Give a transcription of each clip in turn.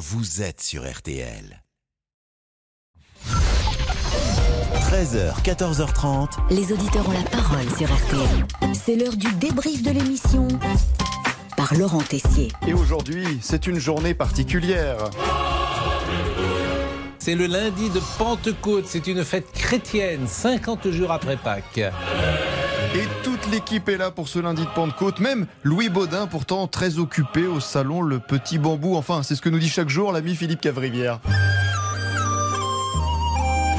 vous êtes sur RTL. 13h, 14h30. Les auditeurs ont la parole sur RTL. C'est l'heure du débrief de l'émission par Laurent Tessier. Et aujourd'hui, c'est une journée particulière. C'est le lundi de Pentecôte, c'est une fête chrétienne, 50 jours après Pâques. Et toute l'équipe est là pour ce lundi de Pentecôte, même Louis Baudin, pourtant très occupé au salon Le Petit Bambou. Enfin, c'est ce que nous dit chaque jour l'ami Philippe Cavrivière.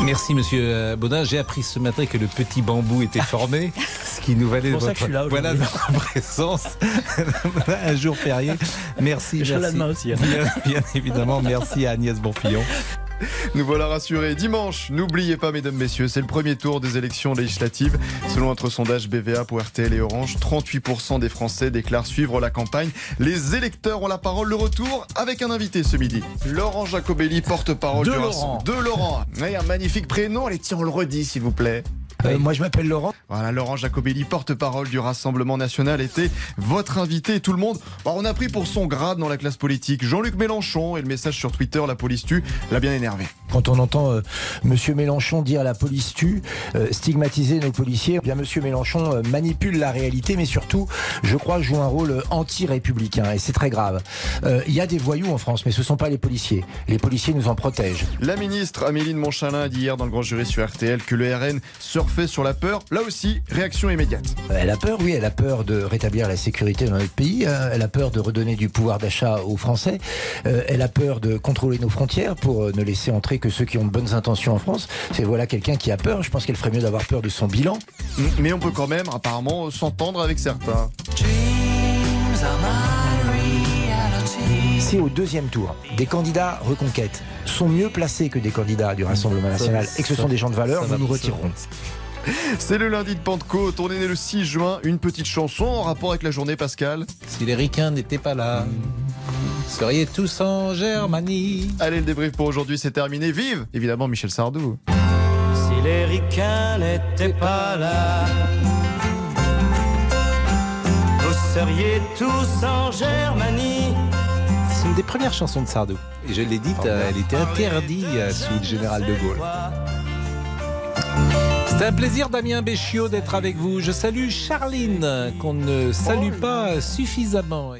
Merci Monsieur euh, Baudin. J'ai appris ce matin que le petit bambou était formé, ce qui nous valait C'est pour ça votre, que je suis là voilà notre présence un jour férié. Merci. Je là merci. demain aussi, hein. Bien, bien évidemment, merci à Agnès Bonfillon. Nous voilà rassurés. Dimanche, n'oubliez pas, mesdames, messieurs, c'est le premier tour des élections législatives. Selon notre sondage BVA pour RTL et Orange, 38% des Français déclarent suivre la campagne. Les électeurs ont la parole. Le retour avec un invité ce midi. Laurent Jacobelli, porte-parole De du Laurent. De Laurent. Un magnifique prénom. Allez, tiens, on le redit, s'il vous plaît. Euh, moi, je m'appelle Laurent. Voilà, Laurent Jacobelli, porte-parole du Rassemblement national, était votre invité. Tout le monde, bah, on a pris pour son grade dans la classe politique. Jean-Luc Mélenchon et le message sur Twitter, la police tue, l'a bien énervé. Quand on entend euh, Monsieur Mélenchon dire la police tue, euh, stigmatiser nos policiers, eh bien Monsieur Mélenchon euh, manipule la réalité, mais surtout, je crois, joue un rôle euh, anti-républicain, et c'est très grave. Euh, Il y a des voyous en France, mais ce ne sont pas les policiers. Les policiers nous en protègent. La ministre Amélie de Montchalin a dit hier dans le Grand Jury sur RTL que le RN surfait sur la peur. Là aussi, réaction immédiate. Elle a peur, oui, elle a peur de rétablir la sécurité dans notre pays, euh, elle a peur de redonner du pouvoir d'achat aux Français, euh, elle a peur de contrôler nos frontières pour ne laisser entrer que ceux qui ont de bonnes intentions en France. C'est voilà quelqu'un qui a peur, je pense qu'elle ferait mieux d'avoir peur de son bilan. Mais on peut quand même, apparemment, s'entendre avec certains. Si au deuxième tour, des candidats reconquête sont mieux placés que des candidats du Rassemblement national et que ce sont des gens de valeur, nous va, nous retirerons. C'est le lundi de Pentecôte. On est né le 6 juin. Une petite chanson en rapport avec la journée, Pascal. Si les ricains n'étaient pas là, vous seriez tous en Germanie. Allez, le débrief pour aujourd'hui, c'est terminé. Vive Évidemment, Michel Sardou. Si les ricains n'étaient pas là, vous seriez tous en Germanie. C'est une des premières chansons de Sardou. Et je l'ai dite, euh, elle était interdite sous le général de Gaulle. C'est un plaisir, Damien Béchiot, d'être avec vous. Je salue Charline, qu'on ne salue pas suffisamment.